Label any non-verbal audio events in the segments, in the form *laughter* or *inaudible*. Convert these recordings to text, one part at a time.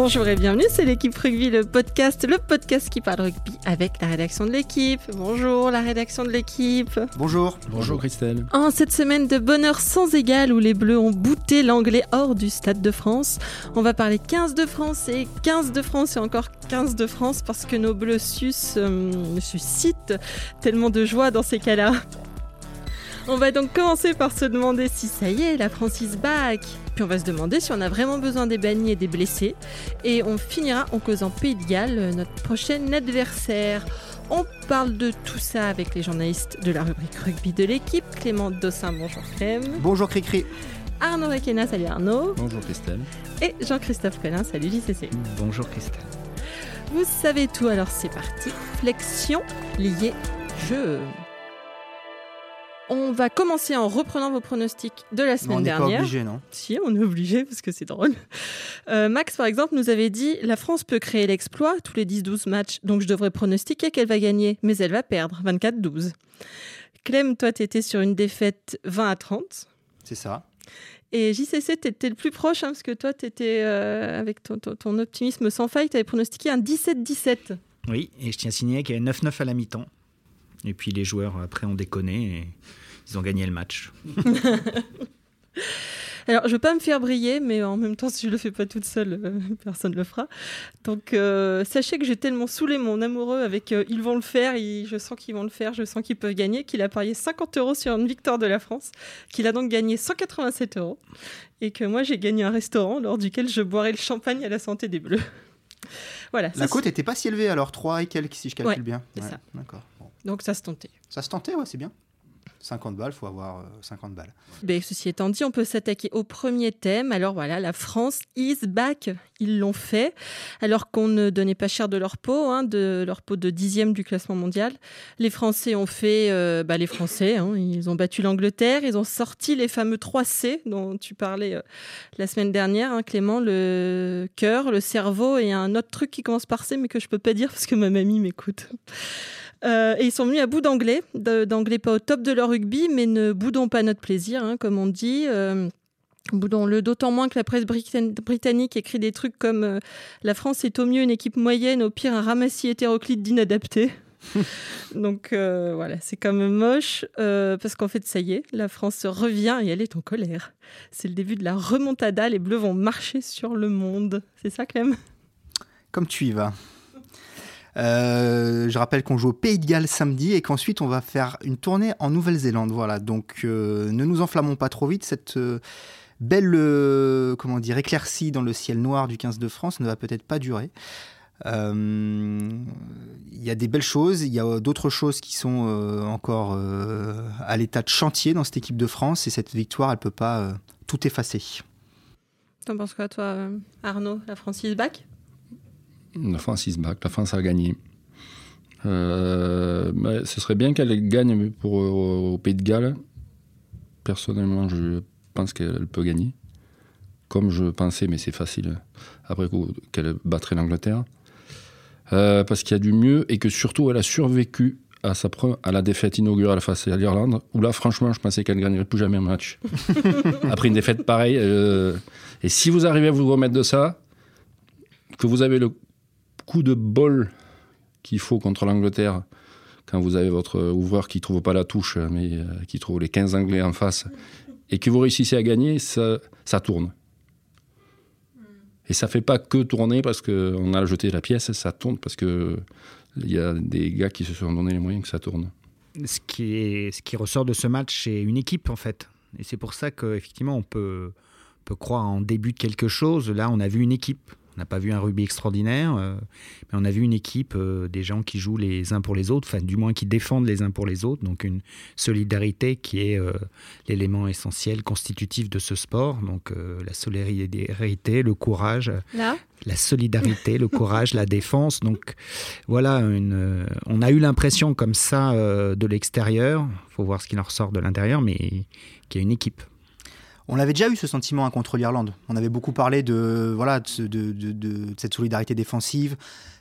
Bonjour et bienvenue, c'est l'équipe rugby, le podcast, le podcast qui parle rugby avec la rédaction de l'équipe. Bonjour la rédaction de l'équipe. Bonjour. Bonjour Christelle. En cette semaine de bonheur sans égal où les Bleus ont bouté l'anglais hors du Stade de France, on va parler 15 de France et 15 de France et encore 15 de France parce que nos Bleus sus, euh, suscitent tellement de joie dans ces cas-là. On va donc commencer par se demander si ça y est, la France is back. Puis on va se demander si on a vraiment besoin des bannis et des blessés. Et on finira en causant Pays de Galles, notre prochain adversaire. On parle de tout ça avec les journalistes de la rubrique rugby de l'équipe. Clément Dossin, bonjour Clem. Bonjour Cricri. Arnaud Requena, salut Arnaud. Bonjour Christelle. Et Jean-Christophe Collin, salut JCC. Bonjour Christelle. Vous savez tout, alors c'est parti. Flexion liée jeu. On va commencer en reprenant vos pronostics de la semaine on n'est pas dernière. obligé, non Si, on est obligé parce que c'est drôle. Euh, Max, par exemple, nous avait dit la France peut créer l'exploit tous les 10-12 matchs, donc je devrais pronostiquer qu'elle va gagner, mais elle va perdre 24-12. Clem, toi, tu étais sur une défaite 20 à 30. C'est ça. Et JCC, tu étais le plus proche, hein, parce que toi, tu étais, euh, avec ton, ton- ton optimisme sans faille, tu avais pronostiqué un 17-17. Oui, et je tiens à signaler qu'il y avait 9-9 à la mi-temps. Et puis les joueurs après ont déconné et ils ont gagné le match. *laughs* Alors, je veux pas me faire briller, mais en même temps, si je le fais pas toute seule, euh, *laughs* personne le fera. Donc, euh, sachez que j'ai tellement saoulé mon amoureux avec euh, ils vont le faire, ils- je sens qu'ils vont le faire, je sens qu'ils peuvent gagner, qu'il a parié 50 euros sur une victoire de la France, qu'il a donc gagné 187 euros, et que moi j'ai gagné un restaurant lors duquel je boirai le champagne à la santé des Bleus. *laughs* voilà. La ça, cote était pas si élevée alors, 3 et quelques si je calcule Ouais, bien. c'est ça. D'accord. Donc ça se tentait. Ça se tentait, ouais, c'est bien. 50 balles, faut avoir euh, 50 balles. Ben, ceci étant dit, on peut s'attaquer au premier thème. Alors voilà, la France is back. Ils l'ont fait, alors qu'on ne donnait pas cher de leur peau, hein, de leur peau de dixième du classement mondial. Les Français ont fait, euh, bah, les Français, hein, ils ont battu l'Angleterre, ils ont sorti les fameux 3 C dont tu parlais euh, la semaine dernière, hein, Clément, le cœur, le cerveau et un autre truc qui commence par C, mais que je peux pas dire parce que ma mamie m'écoute. Euh, et ils sont venus à bout d'anglais, d'anglais pas au top de leur rugby, mais ne boudons pas notre plaisir, hein, comme on dit. Euh, Boudons-le d'autant moins que la presse britann- britannique écrit des trucs comme euh, La France est au mieux une équipe moyenne, au pire un ramassis hétéroclite d'inadaptés. *laughs* Donc voilà, c'est quand même moche, parce qu'en fait, ça y est, la France revient et elle est en colère. C'est le début de la remontada, les Bleus vont marcher sur le monde. C'est ça, Clem? Comme tu y vas. Euh, je rappelle qu'on joue au Pays de Galles samedi et qu'ensuite on va faire une tournée en Nouvelle-Zélande. Voilà, donc euh, ne nous enflammons pas trop vite. Cette euh, belle comment dire, éclaircie dans le ciel noir du 15 de France ne va peut-être pas durer. Il y a des belles choses, il y a d'autres choses qui sont encore à l'état de chantier dans cette équipe de France et cette victoire, elle peut pas tout effacer. T'en penses quoi, toi, Arnaud? La France is back La France is back, la France a gagné. Euh, ce serait bien qu'elle gagne pour, euh, au Pays de Galles. Personnellement, je pense qu'elle peut gagner. Comme je pensais, mais c'est facile après coup, qu'elle battrait l'Angleterre. Euh, parce qu'il y a du mieux et que surtout elle a survécu à, sa à la défaite inaugurale face à l'Irlande, où là, franchement, je pensais qu'elle ne gagnerait plus jamais un match. *laughs* Après une défaite pareille. et si vous arrivez à vous remettre de ça, que vous avez le coup de bol qu'il faut contre l'Angleterre, quand vous avez votre ouvreur qui trouve pas la touche, mais euh, qui trouve les 15 Anglais en face, et que vous réussissez à gagner, ça, tourne. Et ça fait pas que tourner parce qu'on a jeté la pièce, ça tourne parce que il y a des gars qui se sont donné les moyens que ça tourne. Ce qui, est, ce qui ressort de ce match, c'est une équipe en fait. Et c'est pour ça qu'effectivement, on peut croire en début de quelque chose. Là, on a vu une équipe. On n'a pas vu un rugby extraordinaire, euh, mais on a vu une équipe, euh, des gens qui jouent les uns pour les autres, enfin du moins qui défendent les uns pour les autres, donc une solidarité qui est euh, l'élément essentiel constitutif de ce sport, donc la solidarité, le courage, Là la solidarité, le courage, la défense. Donc voilà, une, on a eu l'impression comme ça de l'extérieur, il faut voir ce qu'il en ressort de l'intérieur, mais qu'il y a une équipe. On avait déjà eu ce sentiment hein, contre l'Irlande. On avait beaucoup parlé de, voilà, de, de cette solidarité défensive,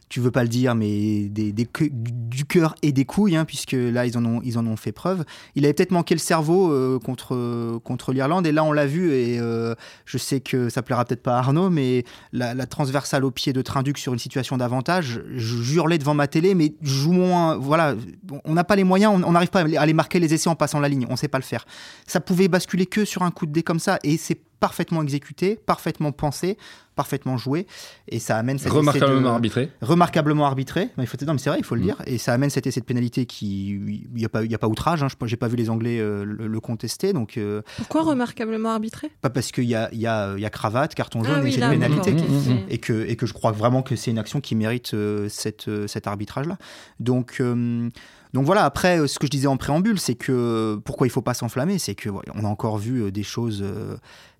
tu veux pas le dire, mais du cœur et des couilles, hein, puisque là, ils en, ont, ils en ont fait preuve. Il avait peut-être manqué le cerveau euh, contre, contre l'Irlande, et là, on l'a vu, et euh, je sais que ça plaira peut-être pas à Arnaud, mais la, transversale au pied de Trinduc sur une situation d'avantage, je hurlais devant ma télé, mais jouons, voilà, on n'a pas les moyens, on n'arrive pas à aller marquer les essais en passant la ligne, on sait pas le faire. Ça pouvait basculer que sur un coup de dé comme ça, et c'est parfaitement exécuté, parfaitement pensé, parfaitement joué, et ça amène cette remarquablement arbitré. Remarquablement arbitré. Mais il faut, non, mais c'est vrai, il faut le mm. dire, et ça amène cette essai de pénalité qui, il n'y a pas, il a pas outrage. Hein, je n'ai pas vu les Anglais euh, le, contester, donc. Euh, Pourquoi remarquablement arbitré? Pas parce qu'il y a, il y, a, y a cravate, carton jaune ah et cette pénalité, et que et que je crois vraiment que c'est une action qui mérite euh, cette, cet arbitrage-là. Donc donc voilà, après, ce que je disais en préambule, c'est que pourquoi il ne faut pas s'enflammer, c'est que on a encore vu des choses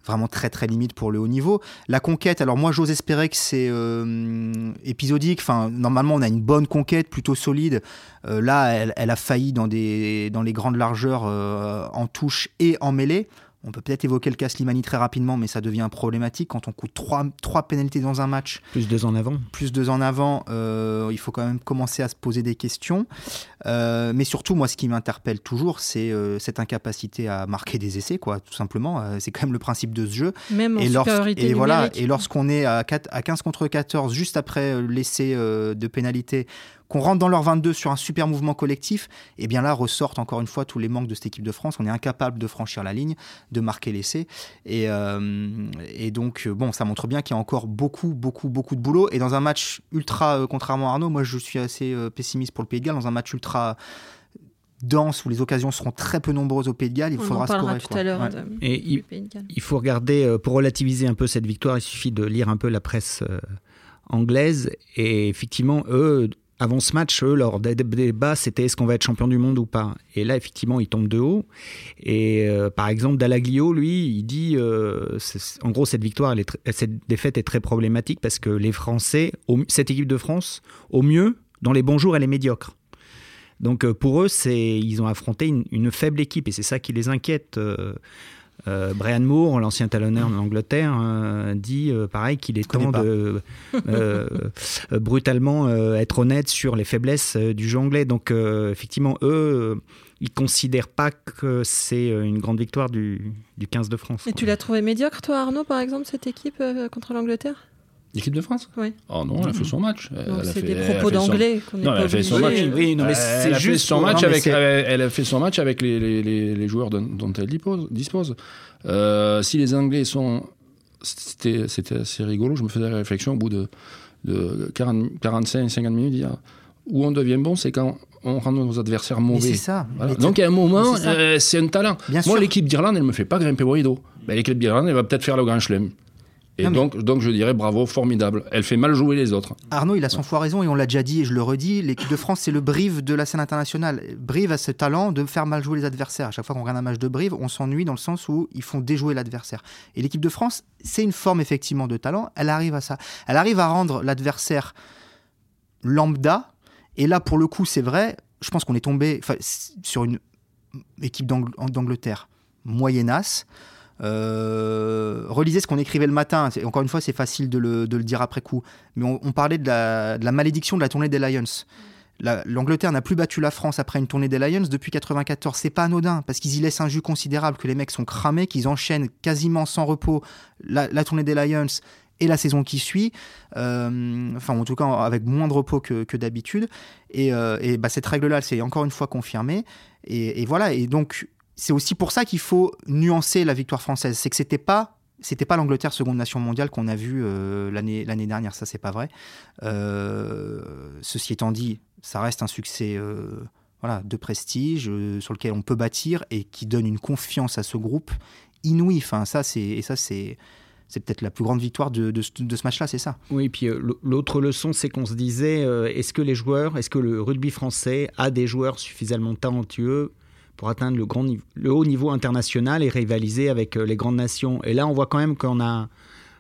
vraiment très très limite pour le haut niveau. La conquête, alors moi j'ose espérer que c'est euh, épisodique. Enfin, normalement on a une bonne conquête, plutôt solide. Euh, là, elle, a failli dans, les grandes largeurs euh, en touche et en mêlée. On peut peut-être évoquer le cas Slimani très rapidement, mais ça devient problématique quand on coûte trois, trois pénalités dans un match. Plus deux en avant. Plus deux en avant, euh, il faut quand même commencer à se poser des questions. Euh, mais surtout, moi, ce qui m'interpelle toujours, c'est euh, cette incapacité à marquer des essais, quoi, tout simplement. c'est quand même le principe de ce jeu. Même en et, et voilà, et lorsqu'on est à, 4, à 15 contre 14, juste après l'essai de pénalité, qu'on rentre dans leur 22 sur un super mouvement collectif, et eh bien là ressortent encore une fois tous les manques de cette équipe de France. On est incapable de franchir la ligne, de marquer l'essai. Et, euh, et donc, bon, ça montre bien qu'il y a encore beaucoup, beaucoup, beaucoup de boulot. Et dans un match ultra, euh, contrairement à Arnaud, moi je suis assez euh, pessimiste pour le Pays de Galles, dans un match ultra dense où les occasions seront très peu nombreuses au Pays de Galles, il faudra scorer. tout à l'heure. Et il, il, faut regarder, pour relativiser un peu cette victoire, il suffit de lire un peu la presse anglaise. Et effectivement, eux, avant ce match, eux, leur débat, c'était est-ce qu'on va être champion du monde ou pas? Et là, effectivement, ils tombent de haut. Et euh, par exemple, Dallaglio, lui, il dit euh, en gros, cette victoire, cette défaite est très problématique parce que les Français, cette équipe de France, au mieux, dans les bons jours, elle est médiocre. Donc euh, pour eux, ils ont affronté une, faible équipe et c'est ça qui les inquiète. Euh, Brian Moore, l'ancien talonneur d'Angleterre, euh, dit euh, pareil qu'il est temps de brutalement être honnête sur les faiblesses du jeu anglais. Donc effectivement, eux, ils considèrent pas que c'est une grande victoire du, du 15 de France. Et tu l'as trouvé médiocre, toi, Arnaud, par exemple, cette équipe contre l'Angleterre? L'équipe de France Oui. Oh non, elle a fait son match. C'est des propos d'anglais Non, elle a fait son match. Oui, non, mais c'est juste son match avec. Elle a fait son match avec les, les, les joueurs dont elle dispose. Euh, si les Anglais sont. C'était assez rigolo, je me faisais la réflexion au bout de, de 40, 45, 50 minutes, dire où on devient bon, c'est quand on rend nos adversaires mauvais. C'est ça. Donc, à un moment, c'est euh, un talent. Moi, l'équipe d'Irlande, elle ne me fait pas grimper au rideau. Ben, l'équipe d'Irlande, elle va peut-être faire le grand chelem. Et donc, donc, je dirais bravo, formidable. Elle fait mal jouer les autres. Arnaud, il a son fois raison et on l'a déjà dit et je le redis. L'équipe de France, c'est le Brive de la scène internationale. Brive a ce talent de faire mal jouer les adversaires. À chaque fois qu'on regarde un match de Brive, on s'ennuie dans le sens où ils font déjouer l'adversaire. Et l'équipe de France, c'est une forme effectivement de talent. Elle arrive à ça. Elle arrive à rendre l'adversaire lambda. Et là, pour le coup, c'est vrai. Je pense qu'on est tombé sur une équipe d'Angleterre moyennasse. Euh, relisez ce qu'on écrivait le matin. Encore une fois, c'est facile de le, dire après coup. Mais on, parlait de la, malédiction de la tournée des Lions. L'Angleterre n'a plus battu la France après une tournée des Lions depuis 94. C'est pas anodin parce qu'ils y laissent un jus considérable, que les mecs sont cramés, qu'ils enchaînent quasiment sans repos la, tournée des Lions et la saison qui suit, euh, enfin en tout cas avec moins de repos que, d'habitude. Et, euh, bah, cette règle-là, c'est encore une fois confirmée. Et, et, voilà, et donc c'est aussi pour ça qu'il faut nuancer la victoire française. C'est que c'était pas c'était pas l'Angleterre seconde nation mondiale qu'on a vu euh, l'année l'année dernière. Ça c'est pas vrai. Euh, ceci étant dit, ça reste un succès. Euh, voilà, de prestige sur lequel on peut bâtir et qui donne une confiance à ce groupe inouï. Enfin, ça, c'est, et ça, c'est, c'est peut-être la plus grande victoire de, de, ce match-là, c'est ça. Oui, puis l'autre leçon, c'est qu'on se disait, est-ce que les joueurs, est-ce que le rugby français a des joueurs suffisamment talentueux pour atteindre le, grand le haut niveau international et rivaliser avec euh, les grandes nations. Et là, on voit quand même qu'on a,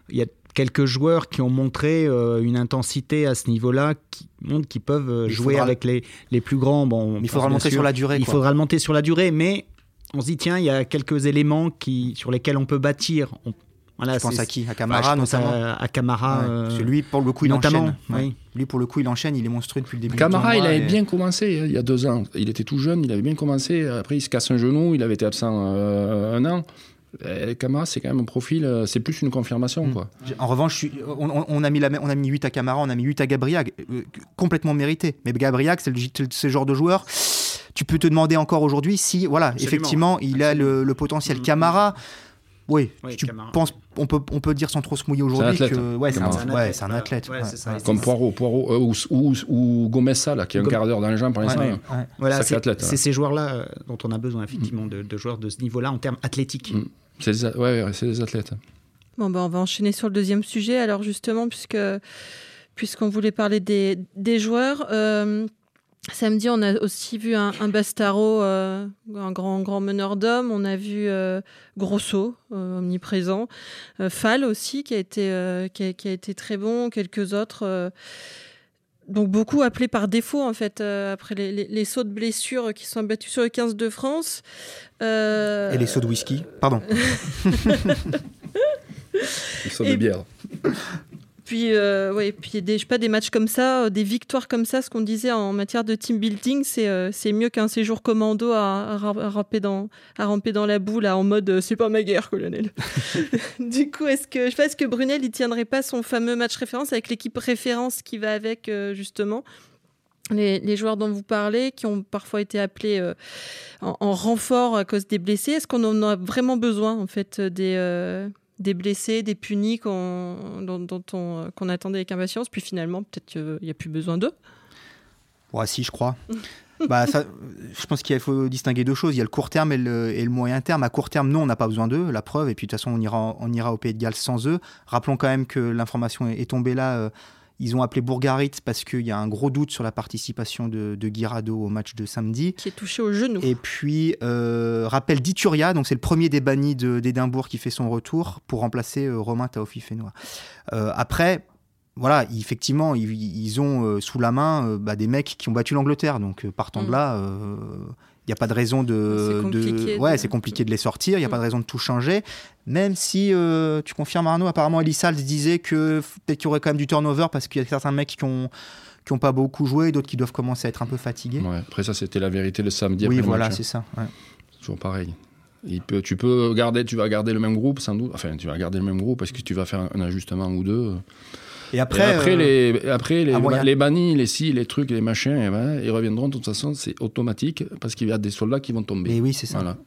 il y a quelques joueurs qui ont montré euh, une intensité à ce niveau-là, qui montrent qu'ils peuvent euh, jouer avec les, les plus grands. Bon, il faudra le monter sur la durée. Il faudra le monter sur la durée, mais on se dit tiens, il y a quelques éléments qui, sur lesquels on peut bâtir. Voilà, je pense à qui? À Camara, notamment? À, Camara. lui, pour le coup, il enchaîne. Lui, pour le coup, il enchaîne. Il est monstrueux depuis le début. Camara, il avait bien commencé hein, il y a deux ans. Il était tout jeune, il avait bien commencé. Après, il se casse un genou. Il avait été absent un an. Camara, c'est quand même un profil, euh, c'est plus une confirmation. Hmm. Quoi. En revanche, on, a mis la, on a mis 8 à Camara, on a mis 8 à Gabriel, euh, complètement mérité. Mais Gabriel, c'est ce genre de joueur. Tu peux te demander encore aujourd'hui si, voilà, effectivement, il a le, potentiel. Hmm. Camara, oui, tu penses, on peut, on peut dire sans trop se mouiller aujourd'hui que ouais, c'est un, athlète. Comme Poirot, Poirot euh, ou, ou, Gomez là, qui a un quart d'heure dans les jambes pour l'instant. Voilà, c'est ces joueurs-là dont on a besoin effectivement de, de joueurs de ce niveau-là en termes athlétiques. Mm. C'est des, ouais, c'est des athlètes. Bon, ben, on va enchaîner sur le deuxième sujet. Alors, justement, puisque puisqu'on voulait parler des, des joueurs, euh, samedi, on a aussi vu un, Bastaro, euh, un grand, grand meneur d'hommes. On a vu euh, Grosso, omniprésent. Fall aussi, qui a, été, qui qui, a, été très bon. Quelques autres donc beaucoup appelés par défaut en fait euh, après les, sauts de blessures qui sont abattus sur le 15 de France. Euh, Et les sauts de whisky, pardon. *laughs* les sauts de bière. Puis, euh, ouais, puis des, je sais pas, des matchs comme ça, euh, des victoires comme ça, ce qu'on disait en matière de team building, c'est euh, mieux qu'un séjour commando à, ramper dans, à ramper dans la boule en mode c'est pas ma guerre, colonel. *laughs* du coup, est-ce que, je sais pas, est-ce que Brunel, il tiendrait pas son fameux match référence avec l'équipe référence qui va avec, justement? Les, les, joueurs dont vous parlez, qui ont parfois été appelés en, en, renfort à cause des blessés, est-ce qu'on en a vraiment besoin, en fait, des des blessés, des punis qu'on, dont, on, qu'on attendait avec impatience, puis finalement, peut-être qu'il n'y a plus besoin d'eux Ouais, si, je crois. *laughs* bah, je pense qu'il faut distinguer deux choses. Il y a le court terme et le, et le moyen terme. À court terme, non, on n'a pas besoin d'eux, la preuve. Et puis de toute façon, on ira, on ira au Pays de Galles sans eux. Rappelons quand même que l'information est tombée là euh, ils ont appelé Bourgarit parce qu'il y a un gros doute sur la participation de, de Guirado au match de samedi. Qui est touché au genou. Et puis, euh, rappel d'Ituria, donc c'est le premier des bannis d'Édimbourg qui fait son retour pour remplacer euh, Romain Taofi-Fénois. Euh, après, voilà, effectivement, ils, ont euh, sous la main bah, des mecs qui ont battu l'Angleterre. Donc, partant de mm. là, il n'y a pas de raison de. de... Ouais, c'est compliqué de les sortir. Il n'y a pas de mm. raison de tout changer. Même si euh, tu confirmes Arnaud, apparemment Elisal disait que peut-être qu'il y aurait quand même du turnover parce qu'il y a certains mecs qui ont qui n'ont pas beaucoup joué et d'autres qui doivent commencer à être un peu fatigués. Ouais, après ça, c'était la vérité le samedi. Oui, voilà, c'est ça. Ouais. Toujours pareil. Il peut, tu peux garder, tu vas garder le même groupe sans doute. Enfin, tu vas garder le même groupe parce que tu vas faire un ajustement ou deux. Et après, après, euh, les, après les, les, bannis, les si, les trucs, les machins, eh ben, ils reviendront de toute façon, c'est automatique parce qu'il y a des soldats qui vont tomber. Et oui, c'est ça. Voilà.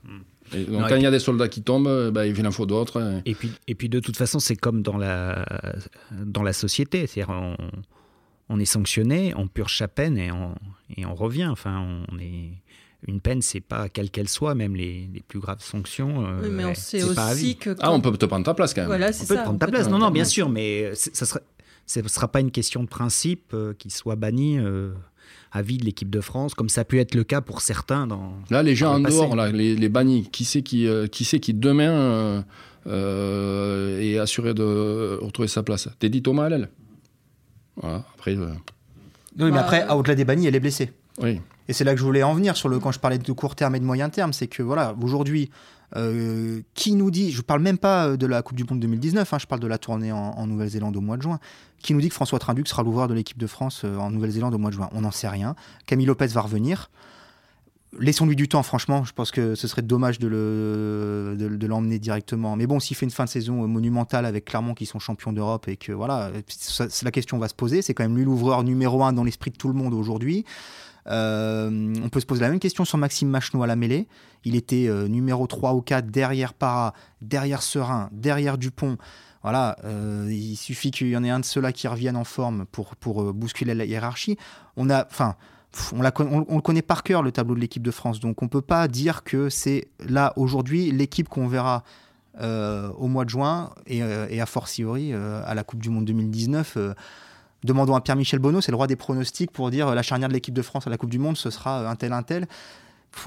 donc quand il y a des soldats qui tombent, ben, il en faut d'autres. Hein. Et puis, et puis de toute façon, c'est comme dans la, dans la société. C'est-à-dire, on, on, est sanctionné, on purge sa peine et on, et on revient. Enfin, on est une peine, c'est pas quelle qu'elle soit, même les, les, plus graves sanctions. Euh, oui, mais on sait aussi que. Ah, on peut te prendre ta place quand même. Voilà, on peut te prendre ta place. Non, non, bien sûr, mais ça serait, ce ne sera pas une question de principe euh, qu'il soit banni euh, à vie de l'équipe de France, comme ça a pu être le cas pour certains dans. Là, les gens en dehors, là, les, bannis, qui c'est qui, euh, qui, qui demain est assuré de retrouver sa place? Teddy Thomas Allel. Voilà, après. Oui, mais après, au-delà des bannis, elle est blessée. Oui. Et c'est là que je voulais en venir sur le quand je parlais de court terme et de moyen terme, c'est que voilà, aujourd'hui, euh, qui nous dit, je ne parle même pas euh, de la Coupe du Monde 2019, hein, je parle de la tournée en, Nouvelle-Zélande au mois de juin, qui nous dit que François Trinduc sera l'ouvreur de l'équipe de France euh, en Nouvelle-Zélande au mois de juin On n'en sait rien. Camille Lopez va revenir. Laissons-lui du temps, franchement. Je pense que ce serait dommage de, le, de, l'emmener directement. Mais bon, s'il fait une fin de saison monumentale avec Clermont qui sont champions d'Europe et que voilà, la question va se poser. C'est quand même lui l'ouvreur numéro un dans l'esprit de tout le monde aujourd'hui. Euh, on peut se poser la même question sur Maxime Machenot à la mêlée. Il était euh, numéro 3 ou 4 derrière Para, derrière Serein, derrière Dupont. Voilà, euh, il suffit qu'il y en ait un de ceux-là qui revienne en forme pour, pour bousculer la hiérarchie. On a, enfin, on, on, le connaît par cœur le tableau de l'équipe de France, donc on peut pas dire que c'est là aujourd'hui l'équipe qu'on verra au mois de juin et, et a fortiori à la Coupe du Monde 2019 Demandons à Pierre-Michel Bonneau, c'est le roi des pronostics pour dire euh, la charnière de l'équipe de France à la Coupe du Monde, ce sera euh, un tel, un tel.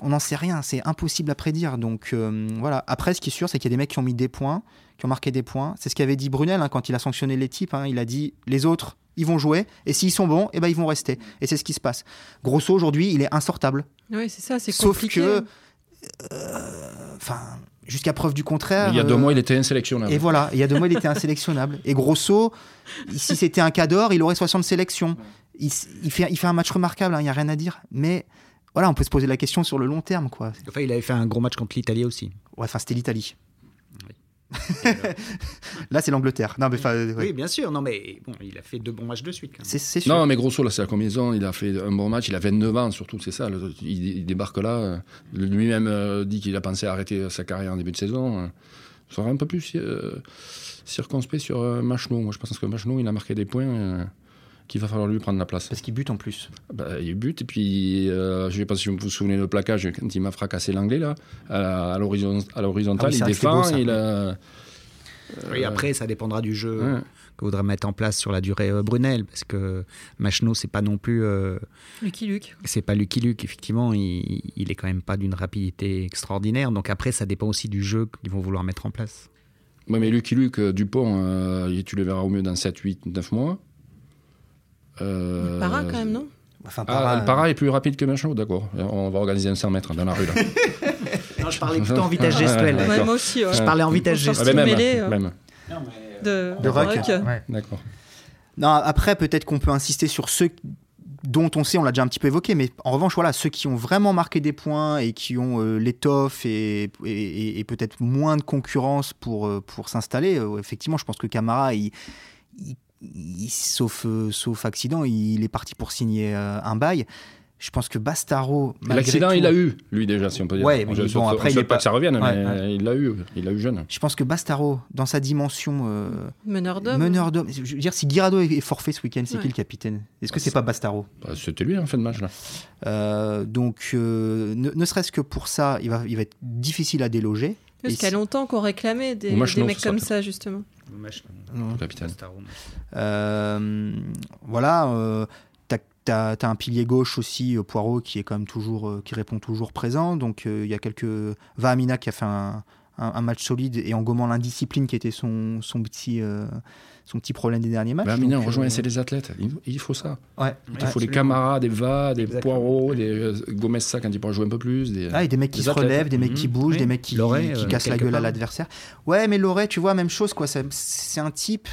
On n'en sait rien, c'est impossible à prédire. Donc euh, voilà. Après, ce qui est sûr, c'est qu'il y a des mecs qui ont mis des points, qui ont marqué des points. C'est ce qu'avait dit Brunel hein, quand il a sanctionné les types. Hein. il a dit les autres, ils vont jouer, et s'ils sont bons, eh ben, ils vont rester. Et c'est ce qui se passe. Grosso, aujourd'hui, il est insortable. Oui, c'est ça, c'est Sauf que. Enfin jusqu'à preuve du contraire. Il y a deux euh, mois, il était insélectionnable. Et voilà, il y a deux mois, il était insélectionnable. Et Grosso, si c'était un cador, il aurait 60 sélections. Il, fait, il fait un match remarquable, hein, il n'y a rien à dire. Mais voilà, on peut se poser la question sur le long terme. Quoi. Enfin, il avait fait un gros match contre l'Italie aussi. Ouais, enfin, c'était l'Italie. *laughs* Là, c'est l'Angleterre. Non, mais enfin, euh, ouais. Oui, bien sûr. Non, mais bon, il a fait deux bons matchs de suite. Quand même. c'est c'est sûr. Non, mais grosso, là, c'est la combinaison. Il a fait un bon match? Il a 29 ans, surtout, c'est ça. le- il, il débarque là. euh, Lui-même euh, dit qu'il a pensé à arrêter sa carrière en début de saison. Il sera un peu plus euh, circonspect sur euh, Machno. Moi, je pense que Machno, il a marqué des points euh, qu'il va falloir lui prendre la place. Parce qu'il bute en plus. Bah, il bute, et puis euh, je ne sais pas si vous vous souvenez le plaquage quand il m'a fracassé l'anglais, là, à, la- à l'horizon- à l'horizontale, Ah oui, il défend, beau, ça. il a. Et après, ça dépendra du jeu Ouais. que voudra mettre en place sur la durée euh, Brunel, parce que Machno, c'est pas non plus, euh, Lucky Luke. c'est pas Lucky Luke. Effectivement, il, il est quand même pas d'une rapidité extraordinaire. Donc après, ça dépend aussi du jeu qu'ils vont vouloir mettre en place. Ouais, mais Lucky Luke, euh, Dupont, euh, tu le verras au mieux dans 7, 8, 9 mois. Euh, Para quand même, non? Enfin, Ah, le para est plus rapide que Machno, d'accord. On va organiser un 100 mètres dans la rue, là. *laughs* Non, je parlais plutôt en vitesse gestuelle. Ouais, Moi aussi. ouais. Je parlais en vitesse Ah, gestuelle. ben même, mêlée, euh. même. De, de Rock. Rock. Ouais. D'accord. Non, après, peut-être qu'on peut insister sur ceux dont on sait, on l'a déjà un petit peu évoqué, mais en revanche, voilà, ceux qui ont vraiment marqué des points et qui ont euh, l'étoffe et, et- et peut-être moins de concurrence pour, euh, pour s'installer, euh, effectivement, je pense que Camara, il, il- il- sauf, euh, sauf accident, il est parti pour signer euh, un bail. Je pense que Bastaro. L'accident, tout- il l'a eu, lui déjà, si on peut dire. Ouais, mais je bon, souhaite- après, on il souhaite est pas pas- que ça revienne, Ouais, mais ouais. il l'a eu, il l'a eu jeune. Je pense que Bastaro, dans sa dimension euh, Meneur d'homme. meneur d'homme, je veux dire, si Guirado est forfait ce week-end, c'est qui le capitaine? Est-ce que Bah, c'est pas Bastaro? Bah, C'était lui en fin de match, là. Euh, donc, euh, ne, ne serait-ce que pour ça, il va, il va être difficile à déloger. Parce qu'il y a longtemps qu'on réclamait des, mecs comme ça, justement. Non. capitaine. Euh, voilà, euh, t'as un pilier gauche aussi, euh, Poirot, qui est quand même toujours, euh, qui répond toujours présent. Donc, euh, il y a quelques. Vahamina qui a fait un, un- un match solide et en gommant l'indiscipline qui était son, son petit. Son petit problème des derniers matchs. Bah, rejoint, euh, c'est les athlètes. Il, il faut ça. ouais, Il ouais. faut des absolument. camarades, des Va, des Exactement. Poireaux, des euh, Gomez ça quand il pourra jouer un peu plus. Des... Ah, et des mecs qui Des se athlètes. relèvent, des mecs qui Mhm. bougent, Oui. des mecs qui, Loret, qui euh, cassent la gueule à l'adversaire. Ouais, mais Loret, tu vois, même chose, quoi. C'est un type.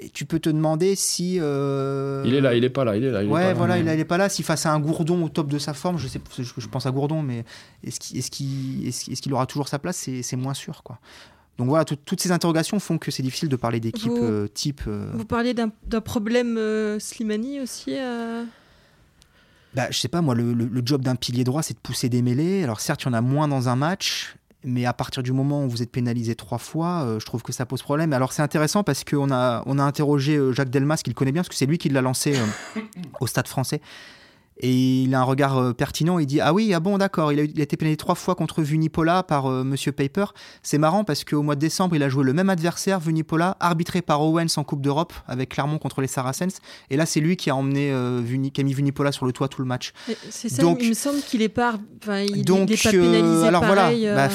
Et tu peux te demander si. euh, Il est là, il est pas là, il est là. il est Ouais, pas là. voilà, il est pas là. Si face à un Gourdon au top de sa forme, je sais, je, je pense à Gourdon, mais est-ce qu'il est est est aura toujours sa place? C'est c'est moins sûr, quoi. Donc voilà, tout- toutes ces interrogations font que c'est difficile de parler d'équipe Vous- euh, type. euh, Vous parliez d'un problème euh, Slimani aussi Bah, je sais pas, moi, le, le- le job d'un pilier droit, c'est de pousser des mêlées. Alors, certes, il y en a moins dans un match, mais à partir du moment où vous êtes pénalisé trois fois, je trouve que ça pose problème. Alors, c'est intéressant parce qu'on a, on a interrogé Jacques Delmas, qui le connaît bien, parce que c'est lui qui l'a lancé au Stade français. Et il a un regard euh, pertinent. Il dit Ah oui, ah bon, d'accord. Il a, il été pénalisé trois fois contre Vunipola par euh, Monsieur Paper. C'est marrant parce qu'au mois de décembre, il a joué le même adversaire, Vunipola, arbitré par Owens en Coupe d'Europe avec Clermont contre les Saracens. Et là, c'est lui qui a emmené euh, Vuni- qui a mis Vunipola sur le toit tout le match. C'est ça, Donc- il me semble qu'il est pas, il, il Donc, est pas euh, pénalisé alors pareil. voilà, bah,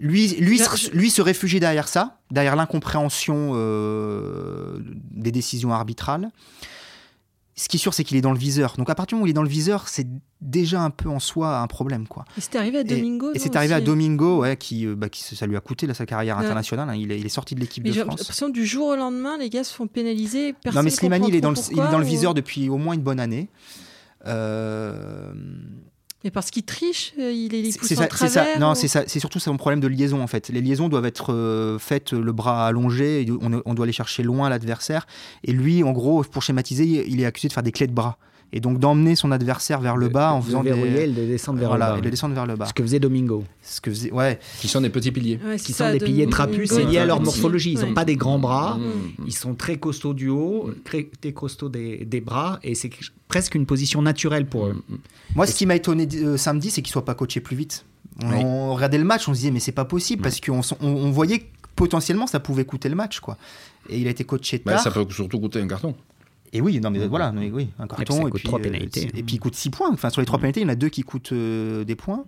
lui, lui, se- lui se réfugie derrière ça, derrière l'incompréhension euh, des décisions arbitrales. Ce qui est sûr, c'est qu'il est dans le viseur. Donc à partir du moment où il est dans le viseur, c'est déjà un peu en soi un problème, quoi. et c'est arrivé à Domingo. Et, c'est arrivé à Domingo, ouais, qui, euh, bah, qui ça lui a coûté là, sa carrière Ouais. internationale. hein. Il, est, il est sorti de l'équipe de j'ai France. l'impression que du jour au lendemain, les gars se font pénaliser. Personne Non, mais Slimani, il est dans le, il est le viseur depuis au moins une bonne année. Euh, Mais parce qu'il triche, euh, il est les pousse en ça. travers. Non, ou- c'est ça. C'est surtout son problème de liaison en fait. Les liaisons doivent être euh, faites euh, le bras allongé. On, on doit aller chercher loin l'adversaire. Et lui, en gros, pour schématiser, il est accusé de faire des clés de bras et donc d'emmener son adversaire vers le bas en faisant de verrouiller des et de descendre vers voilà, le et bas. de descendre vers le bas. Ce que faisait Domingo. Ce que faisait, ouais. Qui sont des petits piliers. Ouais, Qui ça, sont des piliers trapus, c'est lié à leur morphologie. Ils n'ont Ouais. pas des grands bras. Mmh. Ils sont très costauds du haut, très, très costauds des, des bras, et c'est presque une position naturelle pour eux. Moi, ce qui m'a étonné euh, samedi, c'est qu'il soit pas coaché plus vite. On, Oui. on regardait le match, on se disait mais c'est pas possible parce qu'on s- on, on voyait que potentiellement ça pouvait coûter le match quoi. Et il a été coaché Bah, tard. ça peut surtout coûter un carton. Et oui, non mais voilà, non, mais oui, un carton. Et coûte puis, trois euh, pénalités. Et puis il coûte 6 points. Enfin, sur les trois pénalités, il y en a deux qui coûtent euh, des points.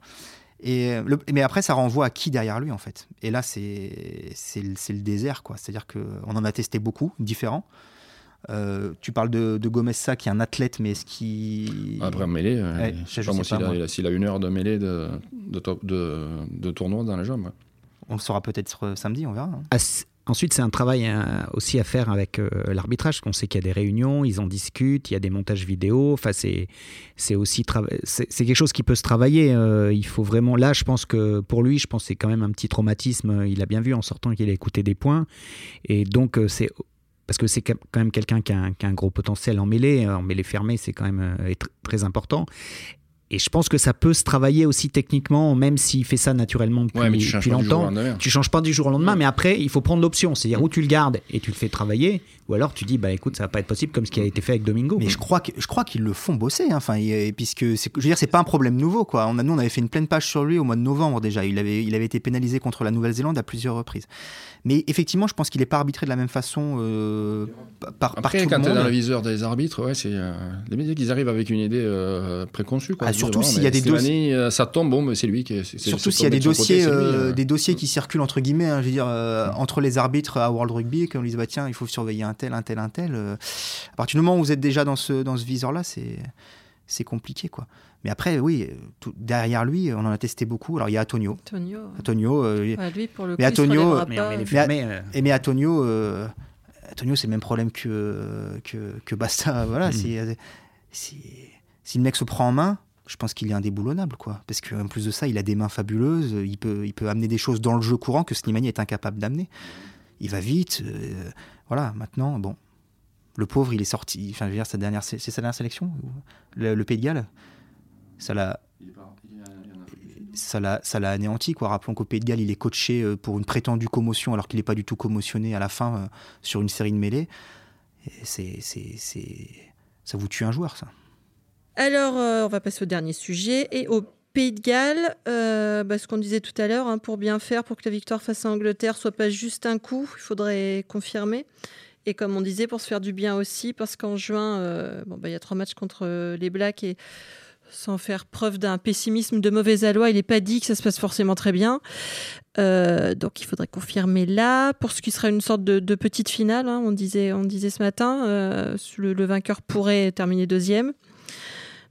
Et euh, le- mais après, ça renvoie à qui derrière lui en fait? Et là, c'est c'est le c'est le désert quoi. C'est-à-dire qu'on en a testé beaucoup, différents. Euh, tu parles de, de Gomez-Ça qui est un athlète, mais est-ce qu'il. Après, en mêlée, euh, Ouais, je sais je pas moi sais pas, s'il a, moi. il a- s'il a une heure de mêlée de, de, top- de, de tournoi dans les jambes. ouais. On le saura peut-être samedi, on verra. hein. Ah, Ensuite, c'est un travail hein, aussi à faire avec euh, l'arbitrage. On sait qu'il y a des réunions, ils en discutent, il y a des montages vidéo. Enfin, c'est aussi c'est quelque chose qui peut se travailler. euh, il faut vraiment. Là, je pense que pour lui, je pense c'est quand même un petit traumatisme. Il a bien vu en sortant qu'il a écouté des points, et donc euh, c'est parce que c'est quand même quelqu'un qui, qui a un gros potentiel en mêlée. En mêlée fermée, c'est quand même euh, tr- très important. Et je pense que ça peut se travailler aussi techniquement, même s'il fait ça naturellement depuis, Ouais, mais tu changes depuis pas du jour au longtemps. Tu changes pas du jour au lendemain, mais après, il faut prendre l'option. C'est-à-dire où tu le gardes et tu le fais travailler, ou alors tu dis, bah écoute, ça va pas être possible comme ce qui a été fait avec Domingo. Mais quoi. je crois que je crois qu'ils le font bosser, hein. enfin, puisque je veux dire, c'est pas un problème nouveau, quoi. On a, nous, on avait fait une pleine page sur lui au mois de novembre déjà. Il avait, il avait été pénalisé contre la Nouvelle-Zélande à plusieurs reprises. Mais effectivement, je pense qu'il est pas arbitré de la même façon euh, par, par Après, tout quand le tu es dans le viseur des arbitres, ouais, c'est euh, les médias qu'ils arrivent avec une idée euh, préconçue. Quoi. Ah, Ils surtout s'il y a des Slimani, euh, ça tombe, bon, mais c'est lui qui. Surtout s'il y a des côté, dossiers, lui, euh, euh. des dossiers qui circulent entre guillemets. hein, je veux dire, euh, entre les arbitres à World Rugby, qu'on dit bah tiens, il faut surveiller un tel, un tel, un tel. euh, à partir du moment où vous êtes déjà dans ce dans ce viseur-là, c'est c'est compliqué, quoi. Mais après, oui, euh, tout- derrière lui, on en a testé beaucoup. Alors il y a Antonio, Antonio. Antonio, euh, Ah, lui, pour le coup, Mais il se Antonio, relèvera Mais pas. Mais- euh, mais Antonio, euh, Antonio, c'est le même problème que, que, que Basta. *laughs* Voilà, Mhm. c'est- c'est- si le mec se prend en main, je pense qu'il est indéboulonnable. Quoi. Parce qu'en plus de ça, il a des mains fabuleuses. Il peut, il peut amener des choses dans le jeu courant que Slimani est incapable d'amener. Il va vite. euh, voilà, maintenant, bon. Le pauvre, il est sorti. Enfin, je veux dire, sa dernière, c'est sa dernière sélection le, le Pays de Galles? Ça l'a ça l'a anéanti quoi rappelons qu'au Pays de Galles il est coaché euh, pour une prétendue commotion alors qu'il n'est pas du tout commotionné à la fin euh, sur une série de mêlées c'est ça vous tue un joueur ça Alors, euh, on va passer au dernier sujet. Et au Pays de Galles, euh, bah, ce qu'on disait tout à l'heure, hein, pour bien faire, pour que la victoire face à l'Angleterre soit pas juste un coup, il faudrait confirmer. Et comme on disait, pour se faire du bien aussi, parce qu'en juin, euh, bon, bah, il y a trois matchs contre les Blacks et sans faire preuve d'un pessimisme de mauvais aloi, il n'est pas dit que ça se passe forcément très bien. Donc il faudrait confirmer là, pour ce qui sera une sorte de, petite finale, hein, on, disait, ce matin, le vainqueur pourrait terminer deuxième.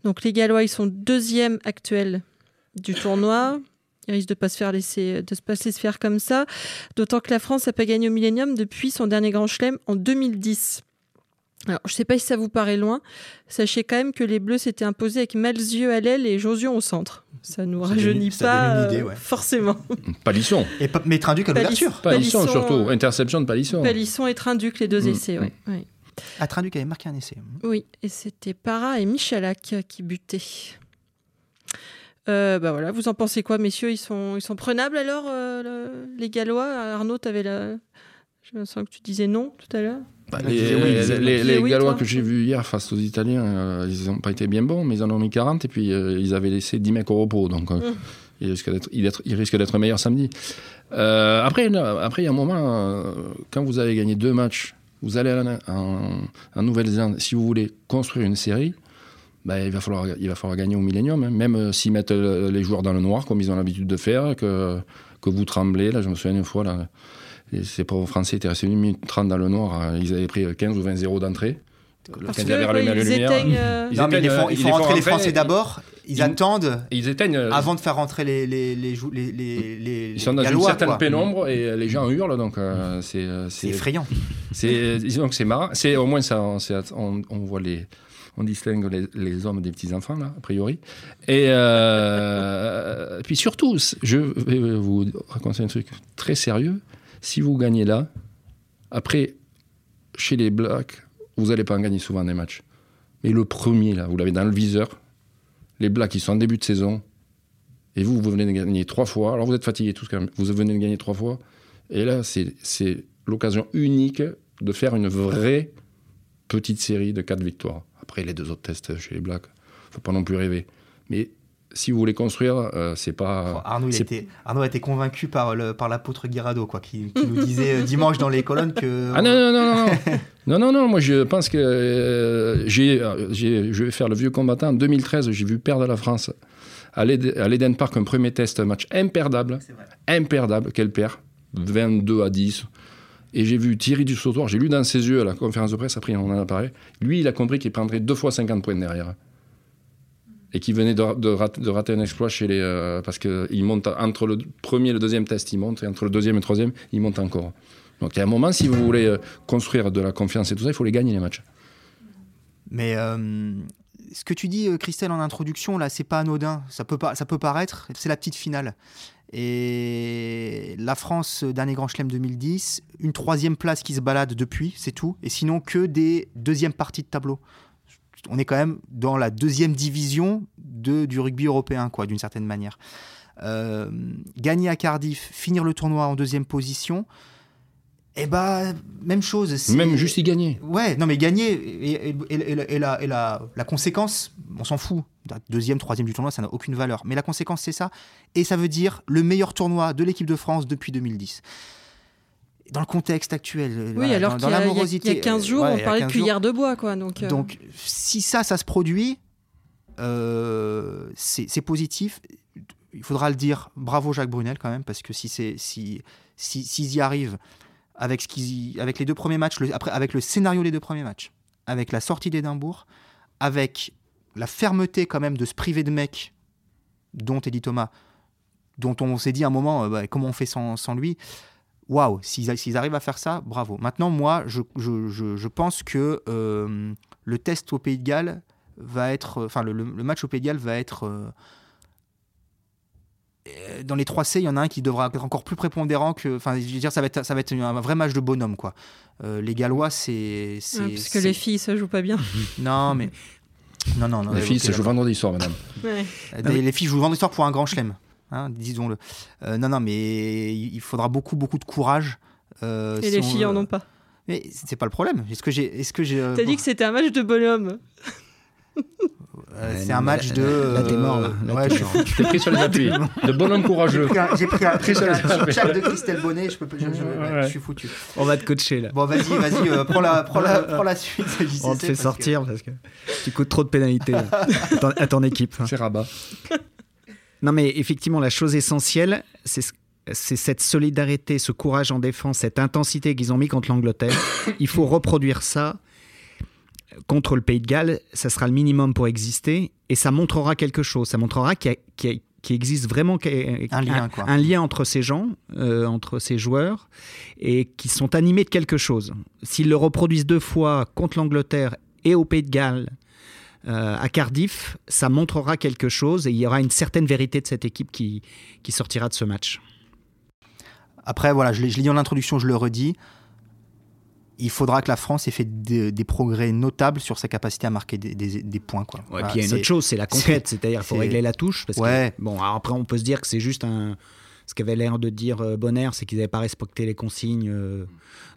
Donc les Gallois, ils sont deuxième actuel du tournoi. Ils risquent de pas se faire laisser, de se pas se laisser faire comme ça. D'autant que la France n'a pas gagné au Millennium depuis son dernier Grand Chelem en 2010. Alors, je ne sais pas si ça vous paraît loin. Sachez quand même que les Bleus s'étaient imposés avec Malzieux à l'aile et Josion au centre. Ça nous rajeunit ça pas idée, euh, ouais. forcément. *laughs* Palisson. et pas- mais traduit à l'ouverture Palisson, Palisson, surtout. euh, Interception de Palisson. Palisson et Trinduc, les deux Mm, essais. ouais, ouais. Traduit avait marqué un essai Oui, et c'était Para et Michalak qui butaient. Euh, bah voilà, vous en pensez quoi, messieurs? Ils sont, ils sont prenables alors, euh, le- les Gallois? Arnaud, avais la. Je sens que tu disais non tout à l'heure. Bah, Il les, oui, il les- oui. les Oui, Gallois toi? que j'ai vus hier face aux Italiens, euh, ils n'ont pas été bien bons, mais ils en ont mis 40 et puis euh, ils avaient laissé 10 mecs au repos. Donc euh, Mm. ils risquent d'être- ils être- ils risquent d'être meilleurs samedi. Euh, après, là, après, il y a un moment, euh, quand vous avez gagné deux matchs, vous allez en, Nouvelle-Zélande, si vous voulez construire une série, bah, il, va falloir, il va falloir gagner au Millennium, hein. même euh, s'ils mettent euh, les joueurs dans le noir, comme ils ont l'habitude de faire, que, que vous tremblez. Là, je me souviens une fois, là, ces pauvres Français étaient restés 1 minute 30 dans le noir. euh, Ils avaient pris 15 ou 20 zéros d'entrée. Parce Quand que ils avaient rallumé ouais, la ils lumière. éteignent, euh, Ils non mais il éteignent, euh, ils faut les font rentrer les Français ils- d'abord ils, ils- attendent ils éteignent. euh, avant de faire rentrer les les les, les, les, les- ils sont dans les une Gallois, certaine quoi. pénombre et euh, les gens hurlent, donc euh, c'est euh, effrayant que c'est marrant. C'est au moins ça, on, c'est- on, on voit les on distingue les, les hommes des petits enfants là, a priori. Et euh, *laughs* puis surtout, je vais vous raconter un truc très sérieux. Si vous gagnez là, après chez les Blacks, vous n'allez pas en gagner souvent des matchs. Mais le premier là, vous l'avez dans le viseur. Les Blacks, ils sont en début de saison. Et vous, vous venez de gagner trois fois. Alors vous êtes fatigués tous quand même. Vous venez de gagner trois fois. Et là, c'est c'est l'occasion unique de faire une vraie petite série de quatre victoires. Après, les deux autres tests chez les Blacks, faut pas non plus rêver. Mais si vous voulez construire, euh, c'est pas. Arnaud, il a c'est- été, Arnaud a été convaincu par, le, par l'apôtre Guirado, quoi, qui, qui nous disait euh, *laughs* dimanche dans les colonnes que. Ah non, non, non, non, non. *laughs* non, non, moi je pense que euh, j'ai, j'ai- je vais faire le vieux combattant. En 2013, j'ai vu perdre la France à l'Ed- à l'Eden Park, un premier test, un match imperdable. C'est vrai. Imperdable, qu'elle perd. 22 à 10. Et j'ai vu Thierry du Sautoir, j'ai lu dans ses yeux à la conférence de presse, après on en a parlé. Lui, il a compris qu'il prendrait deux fois 50 points derrière. Et qu'il venait de, rater, un exploit chez les. Euh, parce qu'il entre le premier et le deuxième test, il monte, et entre le deuxième et le troisième, il monte encore. Donc il y a un moment, si vous voulez euh, construire de la confiance et tout ça, il faut les gagner les matchs. Mais euh, ce que tu dis, Christelle, en introduction, là, c'est pas anodin. Ça peut, pas, ça peut paraître, c'est la petite finale. Et la France, dernier Grand Chelem 2010, une troisième place qui se balade depuis, c'est tout. Et sinon, que des deuxièmes parties de tableau. On est quand même dans la deuxième division de, du rugby européen, quoi, d'une certaine manière. Euh, gagner à Cardiff, finir le tournoi en deuxième position, et eh bah, même chose. Même juste y gagner. Ouais, non, mais gagner et, et, la, la, conséquence, on s'en fout. Deuxième, troisième du tournoi, ça n'a aucune valeur. Mais la conséquence, c'est ça. Et ça veut dire le meilleur tournoi de l'équipe de France depuis 2010 dans le contexte actuel. Oui, alors qu'il y, y, a 15 jours, on parlait de cuillère de bois. Quoi, donc, euh. donc, si ça, ça se produit, euh, c'est positif. Il faudra le dire, bravo Jacques Brunel quand même, parce que si c'est si s'ils si, y arrivent avec, ce avec les deux premiers matchs, après, avec le scénario des deux premiers matchs, avec la sortie d'Édimbourg, avec la fermeté quand même de se priver de mecs, dont Eddie Thomas, dont on s'est dit à un moment, euh, bah, comment on fait sans, sans lui Waouh, s'ils arrivent à faire ça, bravo. Maintenant, moi, je, je, je, pense que euh, le test au Pays de Galles va être, enfin, le, le match au Pays de Galles va être euh, euh, dans les 3 C, il y en a un qui devra être encore plus prépondérant que. Enfin, je veux dire, ça va être, ça va être un vrai match de bonhomme, quoi. Euh, les Gallois, c'est. parce que les filles, ça joue pas bien. *laughs* non, mais. Non, non, non. Les filles, ça joue vendredi soir, madame. Euh, les filles jouent vendredi soir pour un grand chelem, hein, disons-le. non, non, mais il faudra beaucoup, beaucoup de courage. Et les filles en ont pas. Mais c'est pas le problème. Est-ce que j'ai. Est-ce que j'ai. T'as dit que c'était un match de bonhomme. Euh, c'est un match de. Là, t'es mort, là. ouais, je suis pris sur les appuis. De bonhomme courageux. J'ai pris un, pris de Christelle Bonnet, je, peux, je, je, je, suis foutu. On va te coacher, là. Bon, vas-y, vas-y, euh, prends, la, prends, la, prends la suite. JCC, On te fait sortir parce que tu coûtes trop de pénalités à ton équipe. C'est rabat. Non, mais effectivement, la chose essentielle, c'est c'est cette solidarité, ce courage en défense, cette intensité qu'ils ont mis contre l'Angleterre. Il faut reproduire ça contre le Pays de Galles, ça sera le minimum pour exister et ça montrera quelque chose. Ça montrera qu'il existe vraiment un lien, un, lien entre ces gens, euh, entre ces joueurs, et qui sont animés de quelque chose. S'ils le reproduisent deux fois contre l'Angleterre et au Pays de Galles, euh, à Cardiff, ça montrera quelque chose et il y aura une certaine vérité de cette équipe qui, qui sortira de ce match. Après, voilà, je l'ai dit en introduction, je le redis il faudra que la France ait fait des, progrès notables sur sa capacité à marquer des, points. Quoi. et puis il y a une autre chose, c'est la conquête, c'est-à-dire qu'il faut régler la touche. Parce que, bon, après on peut se dire que c'est juste un. Ce qu'avait l'air de dire euh, Bonner, c'est qu'ils n'avaient pas respecté les consignes euh,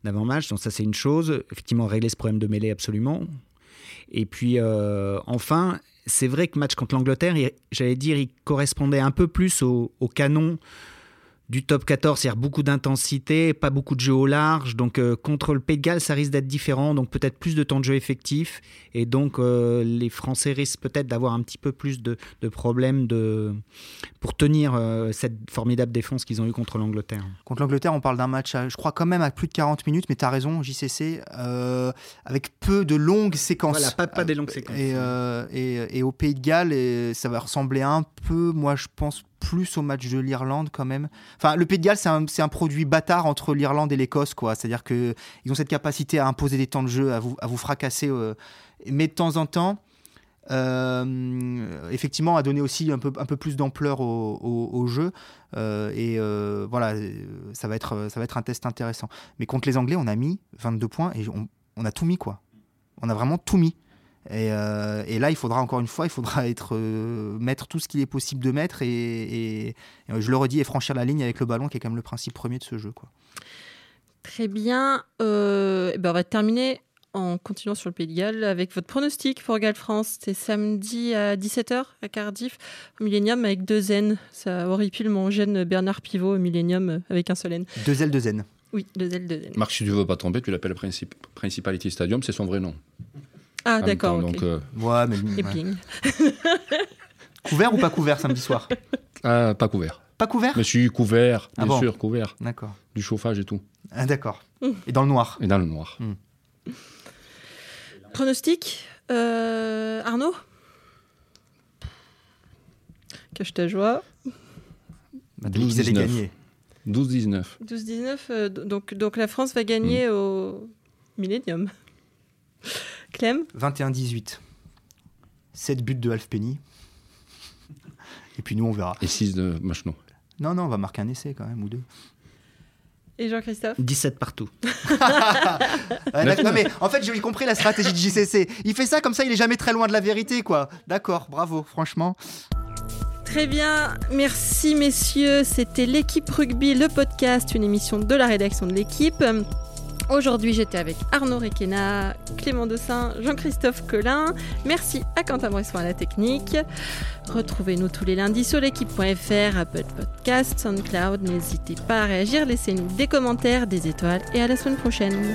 d'avant-match. Donc ça c'est une chose. Effectivement, régler ce problème de mêlée absolument. Et puis euh, enfin, c'est vrai que match contre l'Angleterre, j'allais dire, il correspondait un peu plus au, au canon du top 14, il y a beaucoup d'intensité, pas beaucoup de jeu au large. Donc euh, contre le Pays de Galles, ça risque d'être différent. Donc peut-être plus de temps de jeu effectif. Et donc euh, les Français risquent peut-être d'avoir un petit peu plus de, problèmes de, pour tenir euh, cette formidable défense qu'ils ont eu contre l'Angleterre. Contre l'Angleterre, on parle d'un match, je crois quand même à plus de 40 minutes, mais tu as raison, JCC, avec peu de longues séquences. Voilà, pas, pas des longues séquences. Et, et, et, au Pays de Galles, ça va ressembler un peu, moi je pense, plus au match de l'Irlande quand même. Enfin, le Pays de Galles, c'est un, produit bâtard entre l'Irlande et l'Écosse, quoi. C'est-à-dire qu'ils ont cette capacité à imposer des temps de jeu, à vous, à vous fracasser. Euh, mais de temps en temps, euh, effectivement, à donner aussi un peu, plus d'ampleur au, jeu. Euh, et voilà, ça va, être, un test intéressant. Mais contre les Anglais, on a mis 22 points et on a tout mis, quoi. On a vraiment tout mis. Euh, et, là, il faudra encore une fois, il faudra *laughs* être, euh, mettre tout ce qu'il est possible de mettre et, je le redis, et franchir la ligne avec le ballon, qui est quand même le principe premier de ce jeu. Quoi. Très bien. Euh, eh ben on va terminer en continuant sur le Pays de Galles avec votre pronostic pour Galles-France. C'est samedi à 17h à Cardiff, au Millennium avec deux N. Ça horripile mon jeune Bernard Pivot au Millennium avec un seul N. Deux L, deux N. Oui, deux L, deux N. Marc, si tu veux pas tromper, tu l'appelles Principality Stadium, c'est son vrai nom. Ah, d'accord. Donc, euh, ouais, mais. Et ping. *laughs* couvert ou pas couvert samedi soir? Ah, Pas couvert. Pas couvert? Mais je suis couvert, Ah bien bon sûr, couvert. D'accord. Du chauffage et tout. Ah, D'accord. Et dans le noir? Et dans le noir. Pronostic euh, Arnaud? Cache ta joie. Bah, devine qu'ils allaient 12-19. gagner. 12-19. 12-19. euh, donc, donc la France va gagner au Millennium. Clem 21-18. 7 buts de Halfpenny. Et puis nous, on verra. Et 6 de Machno. Non, non, on va marquer un essai quand même, ou deux. et Jean-Christophe? 17 partout. *laughs* Ouais, non, mais en fait, j'ai compris la stratégie de JCC. Il fait ça comme ça, il est jamais très loin de la vérité, quoi. D'accord, bravo, franchement. Très bien, merci messieurs. C'était l'équipe rugby, le podcast, une émission de la rédaction de l'équipe. Aujourd'hui, j'étais avec Arnaud Requena, Clément Dossin, Jean-Christophe Collin. Merci à Quentin Bresson à la technique. Retrouvez-nous tous les lundis sur l'équipe.fr, Apple Podcast, SoundCloud. N'hésitez pas à réagir, laissez-nous des commentaires, des étoiles et à la semaine prochaine.